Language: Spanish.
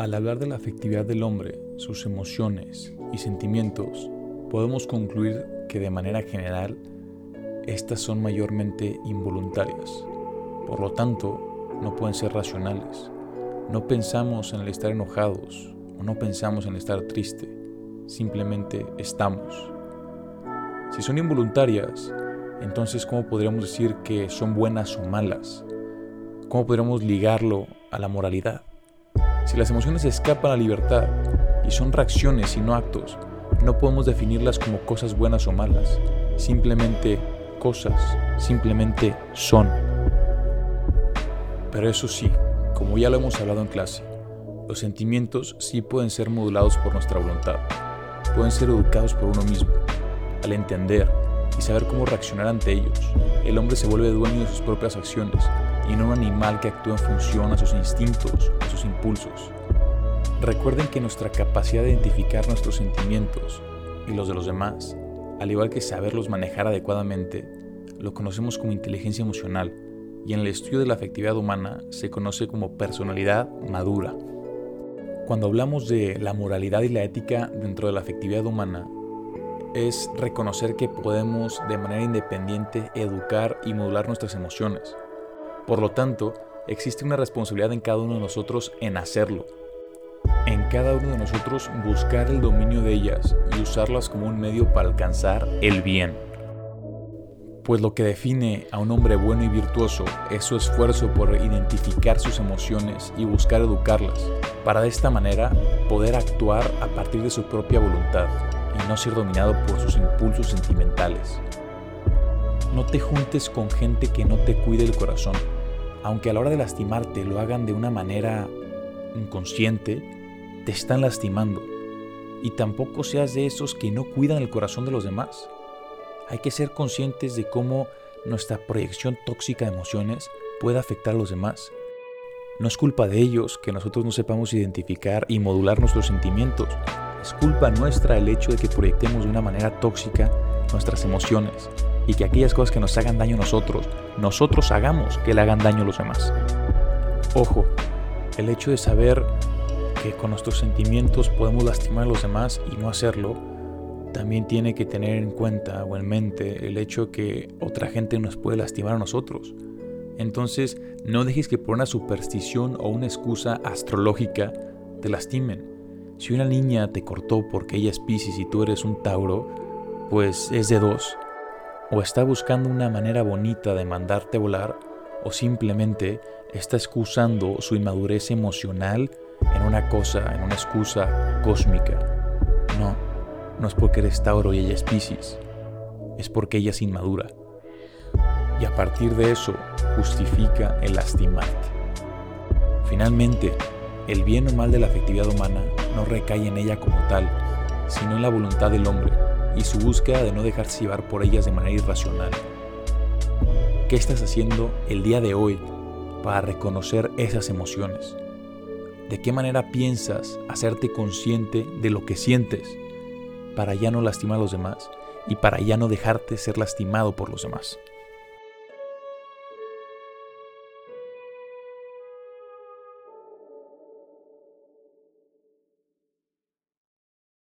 Al hablar de la afectividad del hombre, sus emociones y sentimientos, podemos concluir que de manera general, estas son mayormente involuntarias. Por lo tanto, no pueden ser racionales. No pensamos en el estar enojados o no pensamos en estar triste. Simplemente estamos. Si son involuntarias, entonces ¿cómo podríamos decir que son buenas o malas? ¿Cómo podríamos ligarlo a la moralidad? Si las emociones escapan a libertad y son reacciones y no actos, no podemos definirlas como cosas buenas o malas, simplemente cosas, simplemente son. Pero eso sí, como ya lo hemos hablado en clase, los sentimientos sí pueden ser modulados por nuestra voluntad, pueden ser educados por uno mismo. Al entender y saber cómo reaccionar ante ellos, el hombre se vuelve dueño de sus propias acciones y no un animal que actúa en función a sus instintos, impulsos. Recuerden que nuestra capacidad de identificar nuestros sentimientos y los de los demás, al igual que saberlos manejar adecuadamente, lo conocemos como inteligencia emocional y en el estudio de la afectividad humana se conoce como personalidad madura. Cuando hablamos de la moralidad y la ética dentro de la afectividad humana, es reconocer que podemos de manera independiente educar y modular nuestras emociones. Por lo tanto, existe una responsabilidad en cada uno de nosotros en hacerlo, en cada uno de nosotros buscar el dominio de ellas y usarlas como un medio para alcanzar el bien. Pues lo que define a un hombre bueno y virtuoso es su esfuerzo por identificar sus emociones y buscar educarlas, para de esta manera poder actuar a partir de su propia voluntad y no ser dominado por sus impulsos sentimentales. No te juntes con gente que no te cuide el corazón, aunque a la hora de lastimarte lo hagan de una manera inconsciente, te están lastimando. Y tampoco seas de esos que no cuidan el corazón de los demás. Hay que ser conscientes de cómo nuestra proyección tóxica de emociones puede afectar a los demás. No es culpa de ellos que nosotros no sepamos identificar y modular nuestros sentimientos. Es culpa nuestra el hecho de que proyectemos de una manera tóxica nuestras emociones y que aquellas cosas que nos hagan daño a nosotros, nosotros hagamos que le hagan daño a los demás. Ojo, el hecho de saber que con nuestros sentimientos podemos lastimar a los demás y no hacerlo, también tiene que tener en cuenta o en mente el hecho que otra gente nos puede lastimar a nosotros. Entonces, no dejes que por una superstición o una excusa astrológica te lastimen. Si una niña te cortó porque ella es Pisces y tú eres un Tauro, pues es de dos. O está buscando una manera bonita de mandarte volar, o simplemente está excusando su inmadurez emocional en una cosa, en una excusa cósmica. No, no es porque eres Tauro y ella es Pisces, es porque ella es inmadura. Y a partir de eso justifica el lastimarte. Finalmente, el bien o mal de la afectividad humana no recae en ella como tal, sino en la voluntad del hombre y su búsqueda de no dejarse llevar por ellas de manera irracional. ¿Qué estás haciendo el día de hoy para reconocer esas emociones? ¿De qué manera piensas hacerte consciente de lo que sientes para ya no lastimar a los demás y para ya no dejarte ser lastimado por los demás?